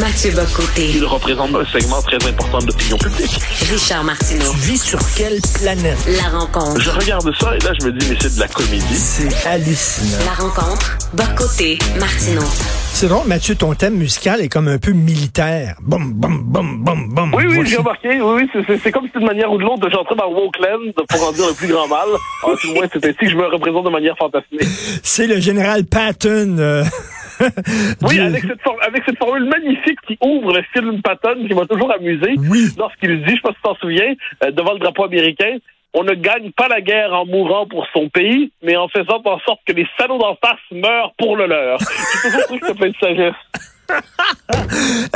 Mathieu Bocoté. Il représente un segment très important de l'opinion publique. Richard Martineau. Tu vis sur quelle planète? La rencontre. Je regarde ça et là, je me dis, mais c'est de la comédie. C'est hallucinant. La rencontre. Bocoté. Martineau. C'est drôle, Mathieu, ton thème musical est comme un peu militaire. Bum, bum, bum, bum, bum. Oui, oui, j'ai remarqué. Oui, oui, c'est- comme si d'une manière ou de l'autre, j'entrais dans Wokeland pour en dire le plus grand mal. En tout moins, c'est ainsi que je me représente de manière fantasmée. C'est le général Patton. euh, Oui, du- avec cette, for- avec cette formule magnifique qui ouvre le film Patton, qui m'a toujours amusé. Oui. Lorsqu'il dit, je sais pas si tu t'en souviens, euh, devant le drapeau américain, on ne gagne pas la guerre en mourant pour son pays, mais en faisant en sorte que les salauds d'en face meurent pour le leur. J'ai toujours trouvé que ça plein de sagesse.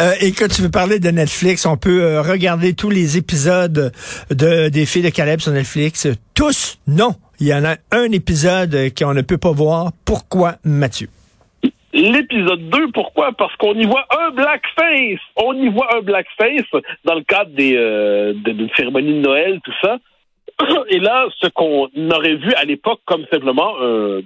Euh, et que tu veux parler de Netflix, on peut euh, regarder tous les épisodes de des filles de Caleb sur Netflix. Tous, non. Il y en a un épisode euh, qu'on ne peut pas voir. Pourquoi, Mathieu? L'épisode 2, pourquoi? Parce qu'on y voit un blackface. On y voit un blackface dans le cadre euh, d'une cérémonie de Noël, tout ça. Et là, ce qu'on aurait vu à l'époque comme simplement euh,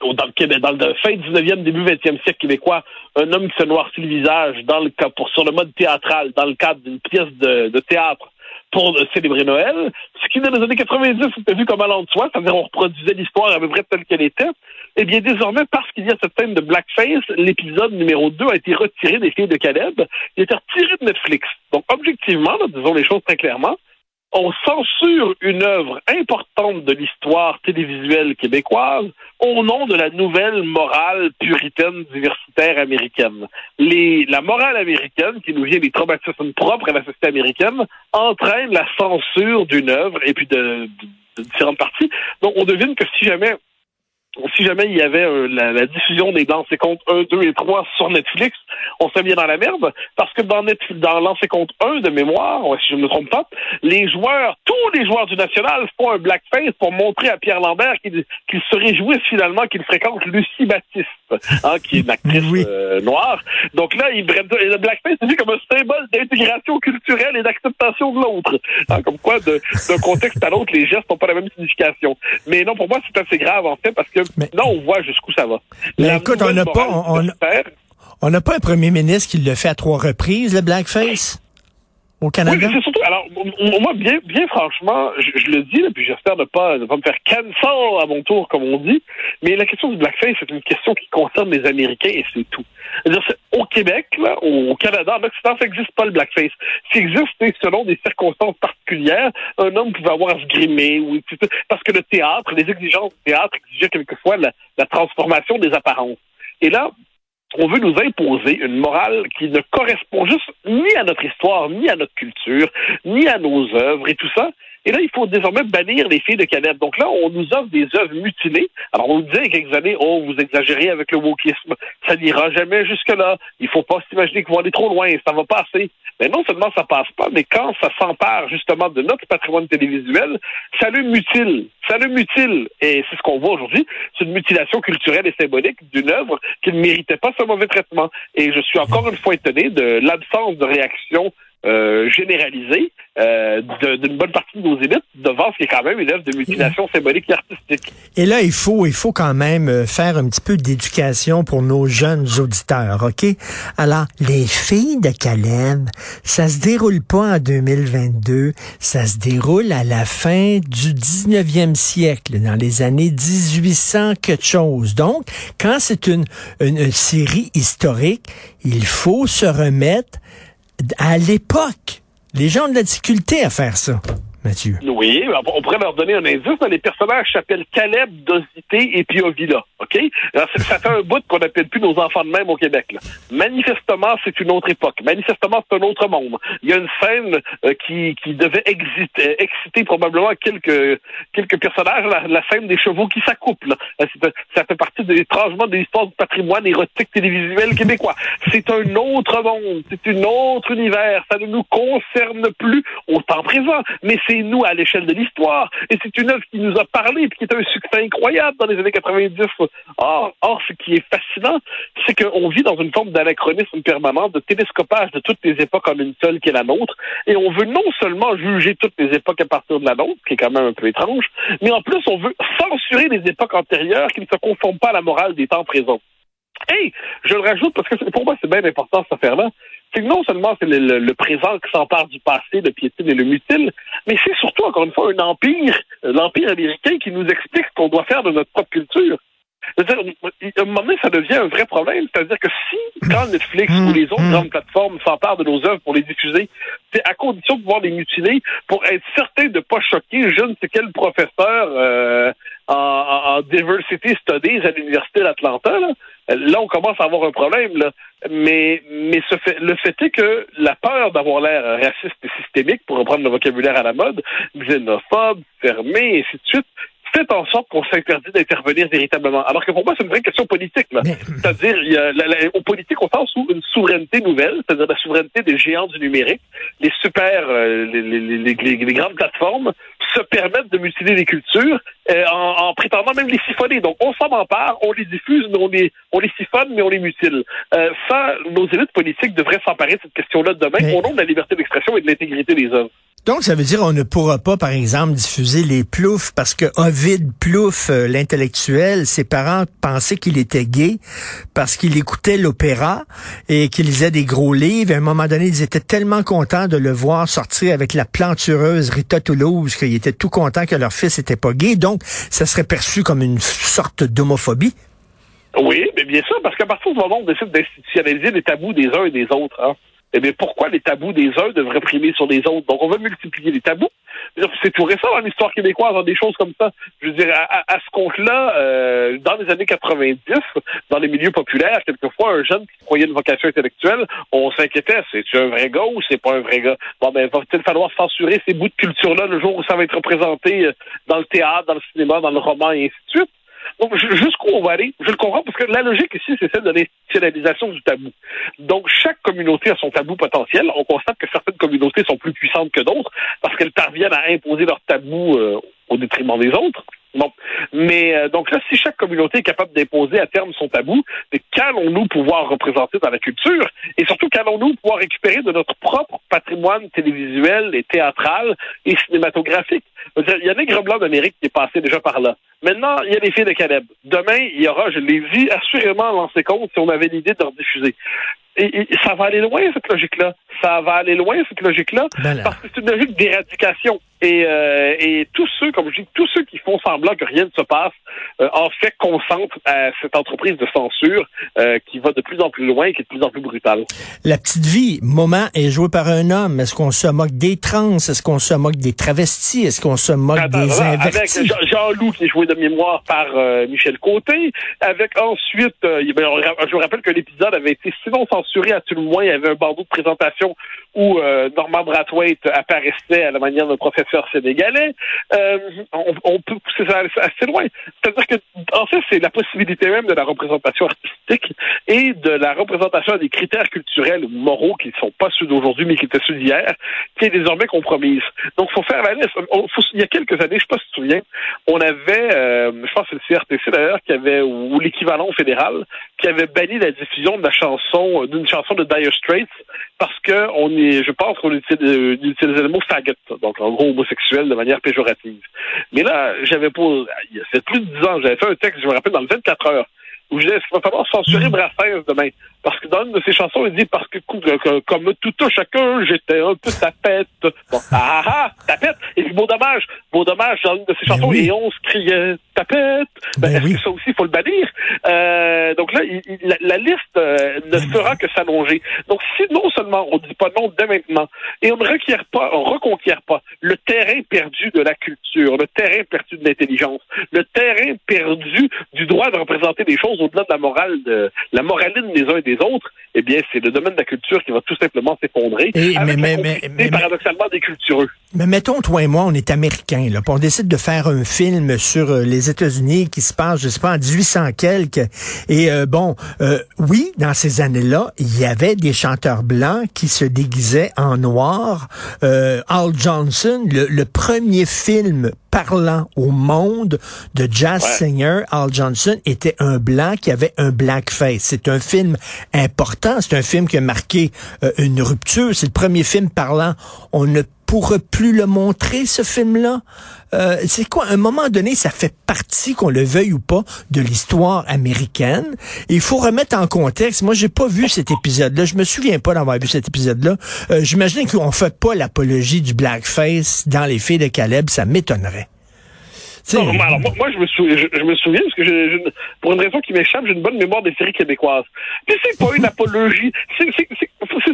dans le dans le fin 19e, début 20e siècle québécois, un homme qui se noircit le visage dans le pour sur le mode théâtral, dans le cadre d'une pièce de, théâtre pour célébrer Noël. Ce qui, dans les années 90, était vu comme allant de soi, c'est-à-dire on reproduisait l'histoire à peu près telle qu'elle était. Eh bien, désormais, parce qu'il y a cette scène de blackface, l'épisode numéro 2 a été retiré des filles de Caleb. Il a été retiré de Netflix. Donc, objectivement, là, disons les choses très clairement, on censure une œuvre importante de l'histoire télévisuelle québécoise au nom de la nouvelle morale puritaine diversitaire américaine. La morale américaine, qui nous vient des traumatismes propres à la société américaine, entraîne la censure d'une œuvre et puis de différentes parties. Donc, on devine que si jamais si jamais il y avait euh, la, la diffusion des Dans ses comptes 1, 2 et 3 sur Netflix, on serait bien dans la merde, parce que dans, Netflix, dans Lancer compte 1 de mémoire, si je ne me trompe pas, les joueurs, tous les joueurs du National font un blackface pour montrer à Pierre Lambert qu'il qu'il se réjouisse finalement qu'il fréquente Lucie Baptiste, hein, qui est une actrice Oui. euh, noire. Donc là, il, le blackface, c'est vu comme un symbole d'intégration culturelle et d'acceptation de l'autre. Hein, comme quoi, d'un contexte à l'autre, les gestes n'ont pas la même signification. Mais non, pour moi, c'est assez grave, en fait, parce que Mais- là, on voit jusqu'où ça va. Mais écoute, on n'a pas- On n'a pas un premier ministre qui le fait à trois reprises, le blackface, au Canada? c'est surtout. Alors, moi, bien, bien franchement, je, je le dis, là, puis j'espère ne pas, ne pas me faire cancel à mon tour, comme on dit. Mais la question du blackface, c'est une question qui concerne les Américains et c'est tout. C'est-à-dire, c'est- au Québec, là, au, Canada, en Occident, ça n'existe pas le blackface. Ce qui existe, c'est selon des circonstances particulières, un homme pouvait avoir à se grimer, ou, parce que le théâtre, les exigences du théâtre exigeaient quelquefois la, la transformation des apparences. Et là, on veut nous imposer une morale qui ne correspond juste ni à notre histoire, ni à notre culture, ni à nos œuvres et tout ça. Et là, il faut désormais bannir les filles de Caleb. Donc là, on nous offre des œuvres mutilées. Alors, on nous disait il y a quelques années, oh, vous exagérez avec le wokisme. Ça n'ira jamais jusque-là. Il faut pas s'imaginer qu'ils vont aller trop loin. Ça va passer. Mais non seulement ça passe pas, mais quand ça s'empare justement de notre patrimoine télévisuel, ça le mutile. Ça le mutile. Et c'est ce qu'on voit aujourd'hui. C'est une mutilation culturelle et symbolique d'une œuvre qui ne méritait pas ce mauvais traitement. Et je suis encore une fois étonné de l'absence de réaction euh, généralisée euh, d'une bonne partie de nos élites devant ce qui est quand même une œuvre de mutilation symbolique et artistique. Et là, il faut, il faut quand même euh, faire un petit peu d'éducation pour nos jeunes auditeurs, OK? Alors, les filles de Caleb, ça se déroule pas en 2022, ça se déroule à la fin du 19e siècle, dans les années 1800 quelque chose. Donc, quand c'est une, une série historique, il faut se remettre à l'époque. Les gens ont de la difficulté à faire ça, Mathieu. Oui, on pourrait leur donner un indice. Les personnages s'appellent Caleb, Dosité et Piovila. OK? Alors, ça- fait un bout qu'on n'appelle plus nos enfants de même au Québec. Manifestement, c'est une autre époque. Manifestement, c'est un autre monde. Il y a une scène euh, qui, qui devait exciter, exciter probablement quelques, quelques personnages, la, scène des chevaux qui s'accouplent. Euh, Ça fait partie étrangement de l'histoire du patrimoine érotique télévisuel québécois. C'est un autre monde, c'est un autre univers. Ça ne nous concerne plus au temps présent, mais nous à l'échelle de l'histoire. Et c'est une œuvre qui nous a parlé et qui est un succès incroyable dans les années 90. Or, or ce qui est fascinant, c'est qu'on vit dans une forme d'anachronisme permanent, de télescopage de toutes les époques en une seule qui est la nôtre. Et on veut non seulement juger toutes les époques à partir de la nôtre, qui est quand même un peu étrange, mais en plus, on veut censurer les époques antérieures qui ne se conforment pas à la morale des temps présents. Et je le rajoute parce que pour moi, c'est bien important cette affaire-là. c'est que non seulement c'est le, le, présent qui s'empare du passé, le piétine et le mutile, mais c'est surtout, encore une fois, un empire, l'empire américain qui nous explique ce qu'on doit faire de notre propre culture. à un moment donné, ça devient un vrai problème. C'est-à-dire que si, quand Netflix ou les autres grandes plateformes s'emparent de nos œuvres pour les diffuser, c'est à condition de pouvoir les mutiler pour être certain de ne pas choquer je ne sais quel professeur euh, en, en, Diversity Studies à l'Université d'Atlanta. Là. Là, on commence à avoir un problème. Là. Mais, mais le fait est que la peur d'avoir l'air raciste et systémique, pour reprendre le vocabulaire à la mode, xénophobe, fermé, et ainsi de suite, fait en sorte qu'on s'interdit d'intervenir véritablement. Alors que pour moi, c'est une vraie question politique. C'est-à-dire, il y a la, la, au politique, on pense sous une souveraineté nouvelle, c'est-à-dire la souveraineté des géants du numérique, les super, euh, les, les, les, les, grandes plateformes se permettent de mutiler les cultures euh, en, en, prétendant même les siphonner. Donc, on s'en empare, on les diffuse, mais on les, on les siphonne, mais on les mutile. Euh, ça, nos élites politiques devraient s'emparer de cette question-là demain au nom de la liberté d'expression et de l'intégrité des œuvres. Donc, ça veut dire on ne pourra pas, par exemple, diffuser les ploufs parce que Ovid Plouf, euh, l'intellectuel, ses parents pensaient qu'il était gay parce qu'il écoutait l'opéra et qu'il lisait des gros livres. à un moment donné, ils étaient tellement contents de le voir sortir avec la plantureuse Rita Toulouse qu'ils étaient tout contents que leur fils était pas gay. Donc, ça serait perçu comme une sorte d'homophobie. Oui, mais bien sûr, parce qu'à partir du moment où on décide d'institutionnaliser les tabous des uns et des autres, hein, eh bien, pourquoi les tabous des uns devraient primer sur les autres? Donc, on va multiplier les tabous. C'est tout récent dans l'histoire québécoise, dans des choses comme ça. Je veux dire, à, ce compte-là, euh, dans les années 90, dans les milieux populaires, quelquefois, un jeune qui croyait une vocation intellectuelle, on s'inquiétait, c'est un vrai gars ou c'est pas un vrai gars? Bon, ben, va-t-il falloir censurer ces bouts de culture-là le jour où ça va être représenté euh, dans le théâtre, dans le cinéma, dans le roman et ainsi de suite? Jusqu'où on va aller, je le comprends, parce que la logique ici, c'est celle de l'institutionnalisation du tabou. Donc, chaque communauté a son tabou potentiel. On constate que certaines communautés sont plus puissantes que d'autres parce qu'elles parviennent à imposer leur tabou euh, au détriment des autres. Bon. Mais euh, donc là, si chaque communauté est capable d'imposer à terme son tabou, qu'allons-nous pouvoir représenter dans la culture? Et surtout qu'allons-nous pouvoir récupérer de notre propre patrimoine télévisuel et théâtral et cinématographique? Il y a Nègre Blanc d'Amérique qui est passé déjà par là. Maintenant, il y a les filles de Caleb. Demain, il y aura, je l'ai dit, assurément lancé compte si on avait l'idée de leur diffuser. Et, ça va aller loin, cette logique-là. Ça va aller loin, cette logique-là, ben parce que c'est une logique d'éradication. Et, euh, et tous ceux, comme je dis, tous ceux qui font semblant que rien ne se passe, euh, en fait, consentent à cette entreprise de censure euh, qui va de plus en plus loin et qui est de plus en plus brutale. La petite vie, moment, est jouée par un homme. Est-ce qu'on se moque des trans? Est-ce qu'on se moque des travestis? Est-ce qu'on se moque des invertis? Avec Jean-Loup, qui est joué de mémoire par Michel Côté. Avec ensuite, ben, je vous rappelle que l'épisode avait été sinon censuré à tout le moins. Il y avait un bandeau de présentation où Norman Brathwaite apparaissait à la manière d'un professeur sénégalais. on, on, peut pousser ça assez loin. C'est-à-dire que, en fait, c'est la possibilité même de la représentation artistique et de la représentation des critères culturels moraux qui ne sont pas ceux d'aujourd'hui, mais qui étaient ceux d'hier, qui est désormais compromise. Donc, il faut faire la liste. il y a quelques années, je ne sais pas si tu te souviens, on avait, euh, je pense que c'est le CRTC d'ailleurs, qui avait, ou l'équivalent fédéral, qui avait banni la diffusion de la chanson, d'une chanson de Dire Straits, parce que on est, je pense qu'on utilise, euh, utilisait le mot faggot, donc en gros homosexuel de manière péjorative. Mais là, j'avais pas, il y a plus de dix ans, j'avais fait un texte, je me rappelle, dans le 24 heures, où je disais, il va falloir censurer mm. Brassens demain. Parce que dans une de ses chansons, il dit, parce que, comme tout à chacun, j'étais un peu tapette. Bon, ah, ah, ah, tapette. Et puis, beau dommage, beau dommage, dans une de ses ben chansons, et on se criait tapette. Ben, ben est-ce que ça aussi, il faut le bannir? Euh, donc là, la, liste euh, ne ben fera que s'allonger. Donc, si non seulement on dit pas non dès maintenant, et on ne requiert pas, on reconquiert pas le terrain perdu de la culture, le terrain perdu de l'intelligence, le terrain perdu du droit de représenter des choses au-delà de la morale de la moraline des uns et des autres, eh bien, c'est le domaine de la culture qui va tout simplement s'effondrer. Mais, mais, mais, paradoxalement des cultureux. Mais mettons, toi et moi, on est américains, là, on décide de faire un film sur euh, les États-Unis qui se passe, je sais pas, en 1800 quelques. Et euh, bon, euh, oui, dans ces années-là, il y avait des chanteurs blancs qui se déguisaient en noir. Al Johnson, le premier film parlant au monde de jazz singer, Al Johnson, était un blanc qui avait un blackface. C'est un film important, c'est un film qui a marqué euh, une rupture, c'est le premier film parlant. On ne pourra plus le montrer, ce film-là? Euh, c'est quoi, à un moment donné, ça fait partie, qu'on le veuille ou pas, de l'histoire américaine. il faut remettre en contexte. Moi, j'ai pas vu cet épisode-là. Je me souviens pas d'avoir vu cet épisode-là. Euh, J'imagine qu'on fait pas l'apologie du blackface dans les filles de Caleb. Ça m'étonnerait. Non, alors, moi, je, me souviens, je, me souviens, parce que je, pour une raison qui m'échappe, j'ai une bonne mémoire des séries québécoises. Puis c'est pas une apologie, c'est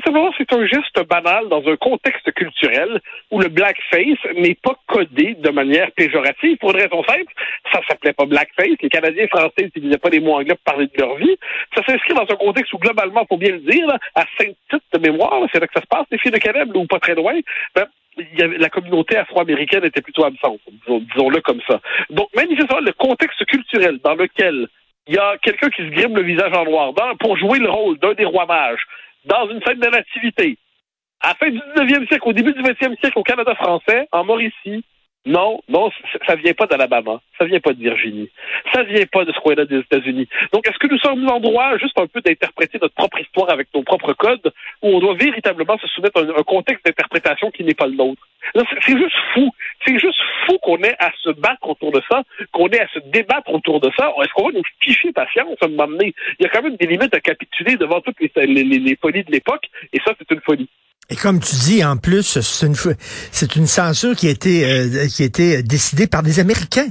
simplement c'est un geste banal dans un contexte culturel où le blackface n'est pas codé de manière péjorative. Pour une raison simple, ça s'appelait pas blackface. Les Canadiens français n'utilisaient pas les mots anglais pour parler de leur vie. Ça s'inscrit dans un contexte où globalement, faut bien le dire, à Saint-Tite de mémoire, c'est là que ça se passe, les filles de Caleb, ou pas très loin. Ben, la communauté afro-américaine était plutôt absente, disons-le comme ça. Donc, manifestement, le contexte culturel dans lequel il y a quelqu'un qui se grime le visage en noir pour jouer le rôle d'un des rois mages dans une scène de nativité, à la fin du 19e siècle, au début du 20e siècle au Canada français, en Mauricie, non, non, ça vient pas d'Alabama, ça vient pas de Virginie, ça vient pas de ce coin-là des États-Unis. Donc, est-ce que nous sommes en droit juste un peu d'interpréter notre propre histoire avec nos propres codes, ou on doit véritablement se soumettre à un, contexte d'interprétation qui n'est pas le nôtre? C'est juste fou, c'est juste fou qu'on ait à se battre autour de ça, qu'on ait à se débattre autour de ça. Est-ce qu'on va nous ficher patience à un Il y a quand même des limites à capituler devant toutes les folies de l'époque, et ça, c'est une folie. Et comme tu dis, en plus, c'est une, c'est une censure qui a été, euh, qui a été décidée par des Américains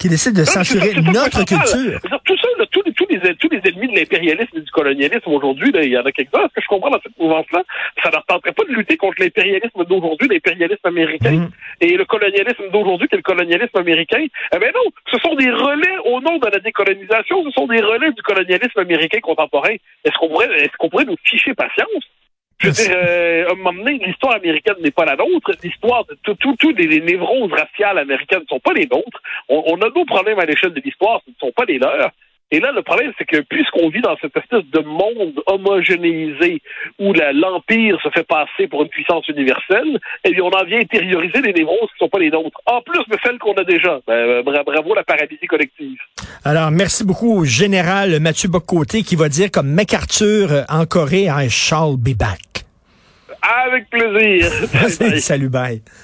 qui décident de censurer notre culture. Tout ça, là, tous, les, tous, les, tous les ennemis de l'impérialisme et du colonialisme aujourd'hui, il y en a quelques-uns. Ce que je comprends dans cette mouvance-là, ça leur tenterait pas de lutter contre l'impérialisme d'aujourd'hui, l'impérialisme américain, mm. et le colonialisme d'aujourd'hui, qui est le colonialisme américain. Eh bien non, ce sont des relais au nom de la décolonisation, ce sont des relais du colonialisme américain contemporain. Est-ce qu'on pourrait, est-ce qu'on pourrait nous ficher patience? Je veux dire, euh, à un moment donné, l'histoire américaine n'est pas la nôtre. L'histoire de tous les, névroses raciales américaines ne sont pas les nôtres. On, a nos problèmes à l'échelle de l'histoire, ce ne sont pas les leurs. Et là, le problème, c'est que puisqu'on vit dans cette espèce de monde homogénéisé où l'Empire se fait passer pour une puissance universelle, eh bien, on en vient intérioriser des névroses qui ne sont pas les nôtres. En plus de celles qu'on a déjà. Ben, euh, bravo la paralysie collective. Alors, merci beaucoup au général Mathieu Bocoté qui va dire comme MacArthur euh, en Corée, I shall be back. Avec plaisir. Salut, bye.